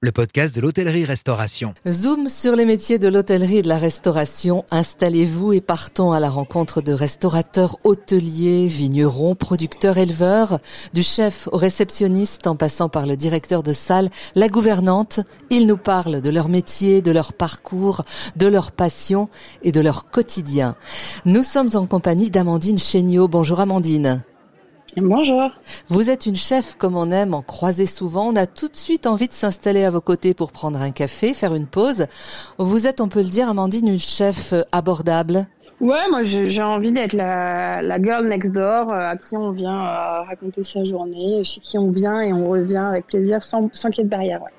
Le podcast de l'hôtellerie-restauration. Zoom sur les métiers de l'hôtellerie et de la restauration. Installez-vous et partons à la rencontre de restaurateurs, hôteliers, vignerons, producteurs, éleveurs, du chef au réceptionniste en passant par le directeur de salle, la gouvernante. Ils nous parlent de leur métier, de leur parcours, de leur passion et de leur quotidien. Nous sommes en compagnie d'Amandine Chéniaud. Bonjour Amandine. Bonjour. Vous êtes une chef comme on aime en croiser souvent. On a tout de suite envie de s'installer à vos côtés pour prendre un café, faire une pause. Vous êtes, on peut le dire, Amandine, une chef abordable. Ouais, moi j'ai envie d'être la, la, girl next door euh, à qui on vient euh, raconter sa journée, chez qui on vient et on revient avec plaisir sans, sans qu'il y ait de barrière. Ouais.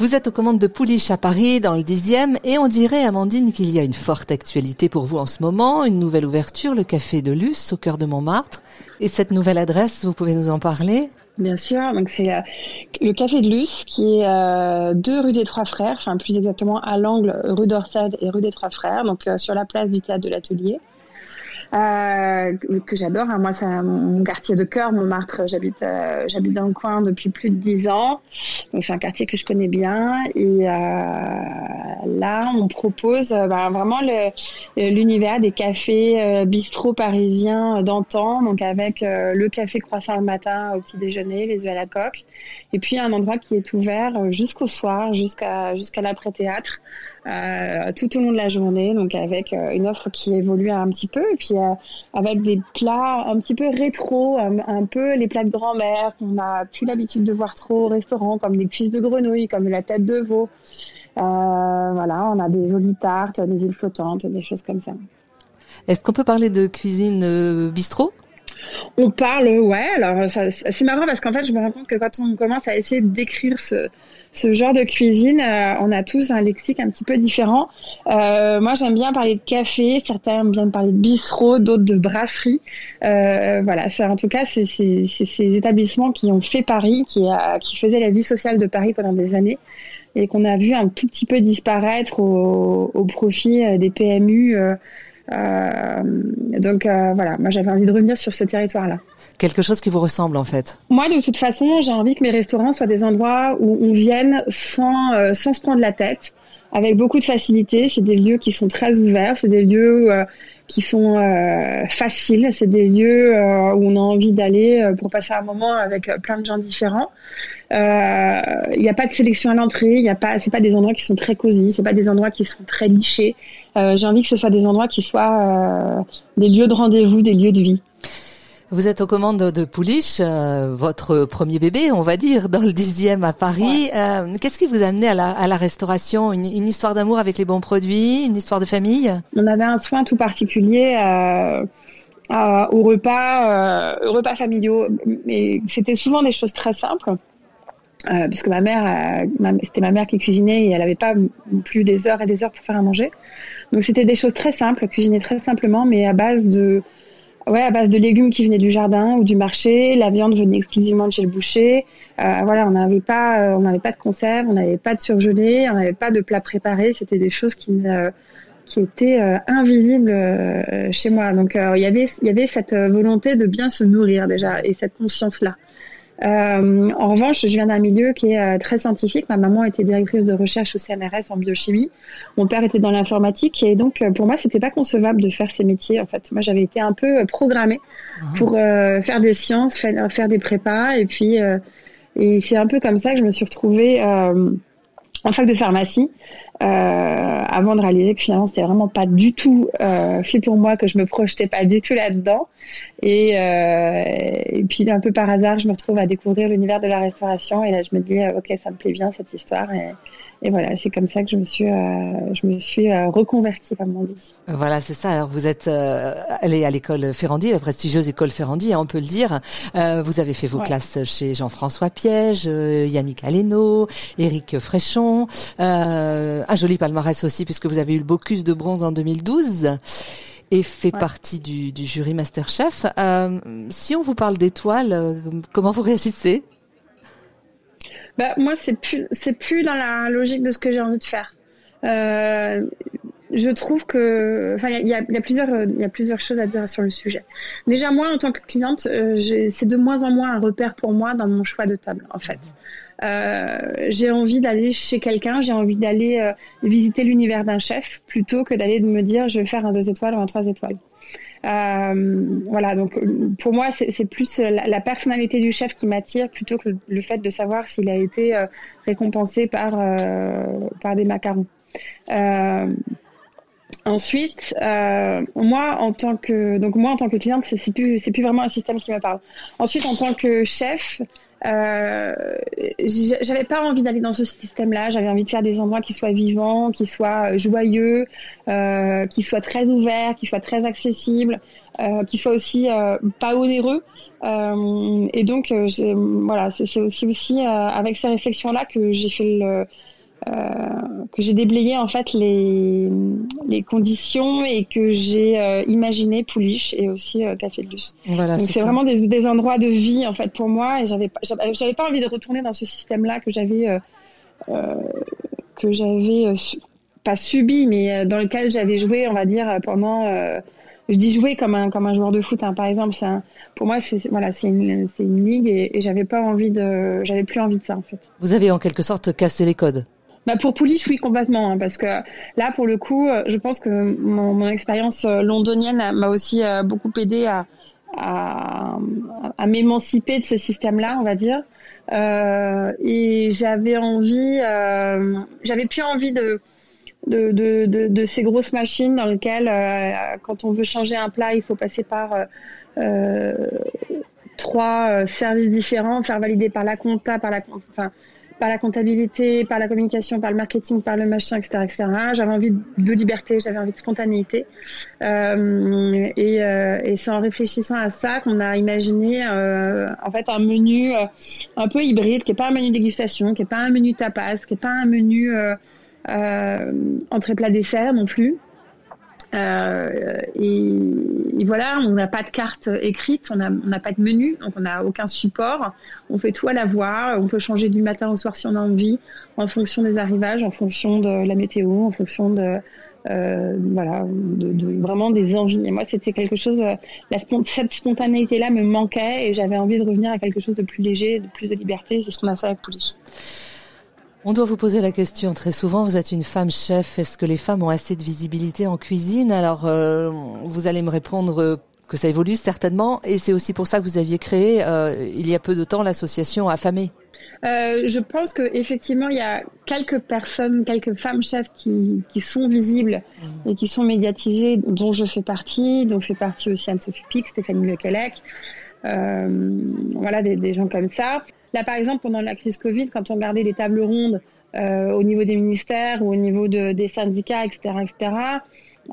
Vous êtes aux commandes de Pouliche à Paris, dans le dixième, et on dirait, Amandine, qu'il y a une forte actualité pour vous en ce moment, une nouvelle ouverture, le Café de Luce, au cœur de Montmartre. Et cette nouvelle adresse, vous pouvez nous en parler? Bien sûr, donc c'est euh, le Café de Luce qui est euh, deux rue des Trois Frères, enfin plus exactement à l'angle rue d'Orsay et rue des Trois Frères, donc euh, sur la place du théâtre de l'Atelier euh, que j'adore. Hein. Moi, c'est mon quartier de cœur, Montmartre. J'habite, euh, j'habite dans le coin depuis plus de dix ans, donc c'est un quartier que je connais bien. Et euh, là, on propose bah, vraiment l'univers des cafés bistrots parisiens d'antan, donc avec le café croissant le matin au petit déjeuner, les œufs à la coque, et puis un endroit qui est ouvert jusqu'au soir, jusqu'à jusqu'à l'après théâtre. Euh, tout au long de la journée, donc avec une offre qui évolue un petit peu, et puis euh, avec des plats un petit peu rétro, un, peu les plats de grand-mère qu'on n'a plus l'habitude de voir trop au restaurant, comme des cuisses de grenouille, comme la tête de veau. voilà, on a des jolies tartes, des îles flottantes, des choses comme ça. Est-ce qu'on peut parler de cuisine bistrot? On parle, ouais. Alors, c'est marrant parce qu'en fait, je me rends compte que quand on commence à essayer de décrire ce, genre de cuisine, euh, on a tous un lexique un petit peu différent. Euh, moi, j'aime bien parler de café, certains aiment bien parler de bistrot, d'autres de brasserie. Euh, voilà, c'est en tout cas c'est ces établissements qui ont fait Paris, qui, qui faisaient la vie sociale de Paris pendant des années et qu'on a vu un tout petit peu disparaître au, au profit des PMU. Euh, donc euh, voilà, moi j'avais envie de revenir sur ce territoire-là. Quelque chose qui vous ressemble en fait. Moi de toute façon, j'ai envie que mes restaurants soient des endroits où on vienne sans, euh, sans se prendre la tête, avec beaucoup de facilité. C'est des lieux qui sont très ouverts, c'est des lieux qui sont faciles, c'est des lieux où on a envie d'aller pour passer un moment avec plein de gens différents. Il n'y a pas de sélection à l'entrée, il y a pas, c'est pas des endroits qui sont très cosy, c'est pas des endroits qui sont très nichés. Euh, j'ai envie que ce soit des endroits qui soient euh, des lieux de rendez-vous, des lieux de vie. Vous êtes aux commandes de Pouliche, euh, votre premier bébé, on va dire, dans le dixième à Paris. Euh, Qu'est-ce qui vous a amené à la, à la restauration une, une, histoire d'amour avec les bons produits, une histoire de famille? On avait un soin tout particulier euh, au repas, repas familiaux, mais c'était souvent des choses très simples. Euh, puisque ma mère, c'était ma mère qui cuisinait et elle n'avait pas plus des heures et des heures pour faire à manger. Donc c'était des choses très simples, cuisiner très simplement, mais à base de, ouais, à base de légumes qui venaient du jardin ou du marché. La viande venait exclusivement de chez le boucher. Euh, voilà, on n'avait pas, euh, on n'avait pas de conserve, on n'avait pas de surgelé, on n'avait pas de plat préparé. C'était des choses qui euh, qui étaient invisibles chez moi. Donc il y avait, il y avait cette volonté de bien se nourrir déjà et cette conscience là. Euh, en revanche, je viens d'un milieu qui est euh, très scientifique. Ma maman était directrice de recherche au CNRS en biochimie. Mon père était dans l'informatique et donc euh, pour moi, c'était pas concevable de faire ces métiers. En fait, moi, j'avais été un peu programmée ah. pour faire des sciences, faire, faire, des prépas et puis et c'est un peu comme ça que je me suis retrouvée en fac de pharmacie avant de réaliser que finalement c'était vraiment pas du tout euh, fait pour moi que je me projetais pas du tout là-dedans et, euh, et puis un peu par hasard je me retrouve à découvrir l'univers de la restauration et là je me dis euh, ok ça me plaît bien cette histoire et, et voilà, c'est comme ça que je me suis, euh, je me suis euh, reconvertie, comme on dit. Voilà, c'est ça. Alors vous êtes euh, allée à l'école Ferrandi, la prestigieuse école Ferrandi, hein, on peut le dire. Euh, vous avez fait vos classes chez Jean-François Piège, euh, Yannick Aleno, Éric Fréchon. un joli palmarès aussi, puisque vous avez eu le Bocuse de bronze en 2012 et fait partie du, du, jury Masterchef. si on vous parle d'étoiles, comment vous réagissez? Bah, moi, c'est plus, c'est plus dans la logique de ce que j'ai envie de faire. Euh, je trouve que, enfin, il y, y a, plusieurs, il y a plusieurs choses à dire sur le sujet. Déjà, moi, en tant que cliente, euh, c'est de moins en moins un repère pour moi dans mon choix de table, en fait. J'ai envie d'aller chez quelqu'un, j'ai envie d'aller visiter l'univers d'un chef plutôt que d'aller me dire je vais faire un deux étoiles ou un trois étoiles. voilà, donc pour moi, c'est plus la, personnalité du chef qui m'attire plutôt que le, fait de savoir s'il a été récompensé par, par des macarons. Ensuite, euh, moi en tant que donc moi en tant que cliente, c'est plus c'est plus vraiment un système qui me parle. Ensuite, en tant que chef, euh, j'avais pas envie d'aller dans ce système-là. J'avais envie de faire des endroits qui soient vivants, qui soient joyeux, euh, qui soient très ouverts, qui soient très accessibles, euh, qui soient aussi euh, pas onéreux. Euh, et donc, voilà, c'est aussi aussi avec ces réflexions-là que j'ai fait le euh, que j'ai déblayé en fait les, les conditions et que j'ai euh, imaginé Pouliche et aussi euh, Café de Luce. Voilà, Donc c'est vraiment des, des, endroits de vie en fait pour moi et j'avais j'avais pas envie de retourner dans ce système-là que j'avais que j'avais pas subi mais dans lequel j'avais joué on va dire pendant je dis jouer comme un comme un joueur de foot hein. par exemple c'est pour moi c'est voilà c'est une c'est une ligue et, et j'avais pas envie de j'avais plus envie de ça en fait. Vous avez en quelque sorte cassé les codes. Bah pour Pouliche, oui, complètement, hein, parce que là, pour le coup, euh, je pense que mon, expérience euh, londonienne m'a aussi euh, beaucoup aidé à, m'émanciper de ce système-là, on va dire. Et j'avais envie, j'avais plus envie de ces grosses machines dans lesquelles, quand on veut changer un plat, il faut passer par trois services différents, faire valider par la compta, par la, enfin, par la comptabilité, par la communication, par le marketing, par le machin, etc.. J'avais envie de liberté, j'avais envie de spontanéité, euh, et, euh, et c'est en réfléchissant à ça qu'on a imaginé euh, en fait un menu un peu hybride, qui est pas un menu dégustation, qui est pas un menu tapas, qui est pas un menu entrée plat dessert non plus, euh, et, voilà, on n'a pas de carte écrite, on n'a pas de menu, donc on n'a aucun support. On fait tout à la voix, on peut changer du matin au soir si on a envie, en fonction des arrivages, en fonction de la météo, en fonction de euh, voilà, de, vraiment des envies. Et moi, c'était quelque chose, la, cette spontanéité-là me manquait et j'avais envie de revenir à quelque chose de plus léger, de plus de liberté. C'est ce qu'on a fait avec Pouliche. On doit vous poser la question très souvent. Vous êtes une femme chef. Est-ce que les femmes ont assez de visibilité en cuisine? Alors, euh, vous allez me répondre euh, que ça évolue certainement. Et c'est aussi pour ça que vous aviez créé, euh, il y a peu de temps, l'association Affamée. Euh, je pense que effectivement il y a quelques personnes, quelques femmes chefs qui, qui sont visibles mmh. et qui sont médiatisées, dont je fais partie, dont fait partie aussi Anne-Sophie Pic, Stéphanie Lequelec, voilà des, gens comme ça. Là, par exemple, pendant la crise Covid, quand on regardait les tables rondes euh, au niveau des ministères ou au niveau de, des syndicats, etc., etc.,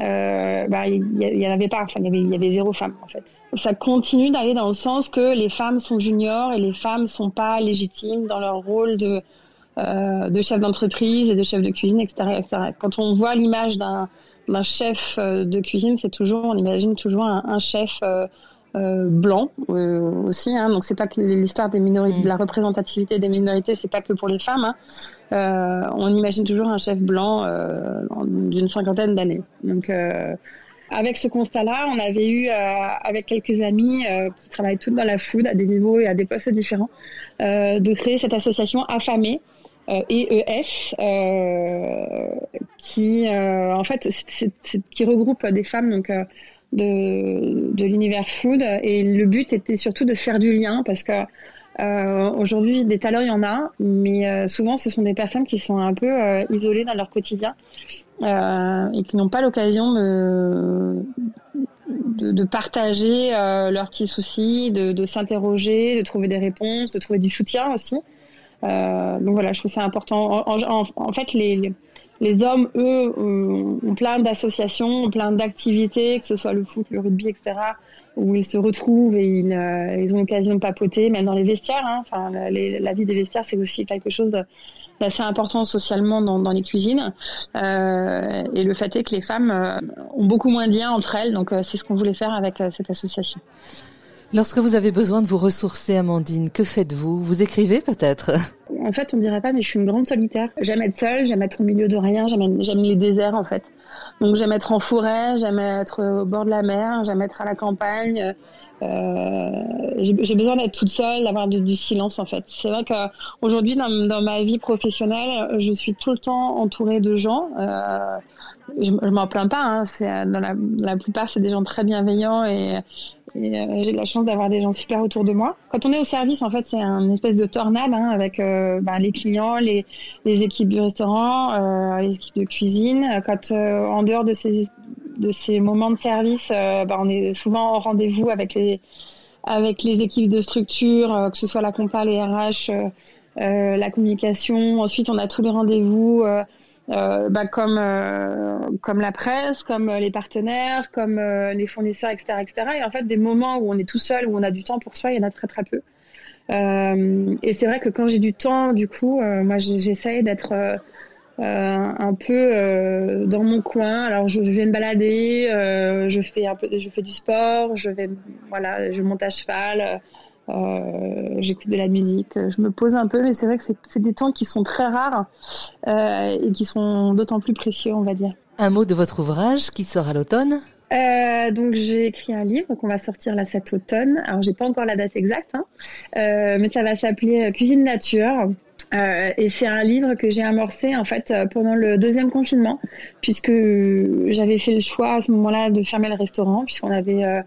euh, bah, il y, en avait pas. Enfin, il y avait, zéro femme en fait. Ça continue d'aller dans le sens que les femmes sont juniors et les femmes sont pas légitimes dans leur rôle de euh, de chef d'entreprise et de chef de cuisine, etc., etc. Quand on voit l'image d'un chef euh, de cuisine, c'est toujours, on imagine toujours un, chef euh, euh, blanc euh, aussi. Hein, donc c'est pas que l'histoire des minorités, de la représentativité des minorités, c'est pas que pour les femmes. Hein. Euh, on imagine toujours un chef blanc d'une cinquantaine d'années. Donc avec ce constat-là, on avait eu, avec quelques amis qui travaillent toutes dans la food à des niveaux et à des postes différents, de créer cette association affamée. EES, qui en fait qui regroupe des femmes donc de, de l'univers food. Et le but était surtout de faire du lien parce que euh, aujourd'hui, des talents, il y en a, mais euh, souvent, ce sont des personnes qui sont un peu euh, isolées dans leur quotidien et qui n'ont pas l'occasion de, de, partager leurs petits soucis, de, de s'interroger, de trouver des réponses, de trouver du soutien aussi. donc voilà, je trouve ça important. En, en fait, les, les hommes, eux, ont, plein d'associations, ont plein d'activités, que ce soit le foot, le rugby, etc., où ils se retrouvent et ils, euh, ils ont l'occasion de papoter, même dans les vestiaires. Hein. Enfin, la vie des vestiaires, c'est aussi quelque chose d'assez important socialement dans, les cuisines. Euh, et le fait est que les femmes euh, ont beaucoup moins de liens entre elles, donc c'est ce qu'on voulait faire avec cette association. Lorsque vous avez besoin de vous ressourcer, Amandine, que faites-vous? Vous écrivez peut-être? En fait, on dirait pas, mais je suis une grande solitaire. J'aime être seule, j'aime être au milieu de rien, j'aime, les déserts en fait. Donc j'aime être en forêt, j'aime être au bord de la mer, j'aime être à la campagne, j'ai besoin d'être toute seule, d'avoir du, silence en fait. C'est vrai qu'aujourd'hui dans, dans ma vie professionnelle, je suis tout le temps entourée de gens. Euh, je, je m'en plains pas. Hein. C'est dans la, plupart, c'est des gens très bienveillants et, euh, j'ai la chance d'avoir des gens super autour de moi. Quand on est au service, en fait, c'est une espèce de tornade hein, avec euh, bah, les clients, les, équipes du restaurant, euh, les équipes de cuisine. Quand en dehors de ces moments de service, bah, on est souvent au rendez-vous avec les équipes de structure, que ce soit la compa, les RH, la communication. Ensuite, on a tous les rendez-vous euh, bah, comme euh, comme la presse, comme euh, les partenaires, comme les fournisseurs, etc., etc. Et en fait, des moments où on est tout seul, où on a du temps pour soi, il y en a très très peu. et c'est vrai que quand j'ai du temps, du coup, moi, j'essaye d'être un peu dans mon coin. Alors, je, vais me balader, je fais un peu, je fais du sport, je vais, voilà, je monte à cheval. Euh, j'écoute de la musique, je me pose un peu, mais c'est vrai que c'est des temps qui sont très rares euh, et qui sont d'autant plus précieux, on va dire. Un mot de votre ouvrage qui sort à l'automne? Euh, donc j'ai écrit un livre qu'on va sortir là cet automne. Alors j'ai pas encore la date exacte, hein, euh, mais ça va s'appeler Cuisine Nature. Euh, et c'est un livre que j'ai amorcé en fait pendant le deuxième confinement, puisque j'avais fait le choix à ce moment-là de fermer le restaurant, puisqu'on avait euh,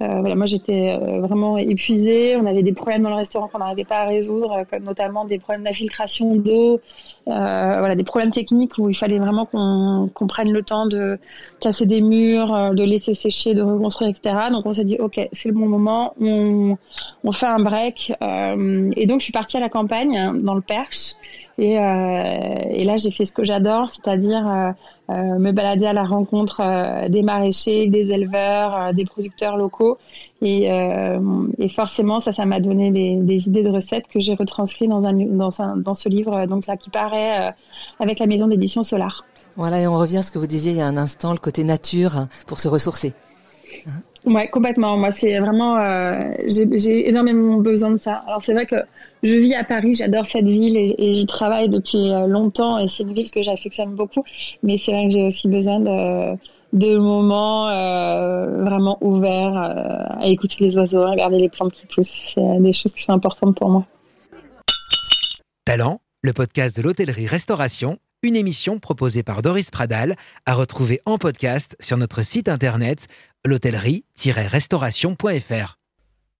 voilà, moi j'étais euh, vraiment épuisée. On avait des problèmes dans le restaurant qu'on n'arrivait pas à résoudre, euh, comme notamment des problèmes d'infiltration d'eau, voilà, des problèmes techniques où il fallait vraiment qu'on prenne le temps de casser des murs, de laisser sécher, de reconstruire, etc. Donc on s'est dit ok, c'est le bon moment, on, on fait un break. et donc je suis partie à la campagne dans le Perche. Et, et là, j'ai fait ce que j'adore, c'est-à-dire euh, me balader à la rencontre euh, des maraîchers, des éleveurs, euh, des producteurs locaux. Et, forcément, ça, ça m'a donné des, idées de recettes que j'ai retranscrites dans, dans ce livre, donc là, qui paraît avec la maison d'édition Solar. Voilà, et on revient à ce que vous disiez il y a un instant, le côté nature pour se ressourcer. Ouais, complètement. Moi, c'est vraiment, j'ai énormément besoin de ça. Alors, c'est vrai que je vis à Paris, j'adore cette ville et, j'y travaille depuis euh, longtemps et c'est une ville que j'affectionne beaucoup. Mais c'est vrai que j'ai aussi besoin de, moments euh, vraiment ouverts euh, à écouter les oiseaux, à regarder les plantes qui poussent. C'est des choses qui sont importantes pour moi. Talent, le podcast de l'hôtellerie-restauration, une émission proposée par Doris Pradal, à retrouver en podcast sur notre site internet l'hôtellerie-restauration.fr.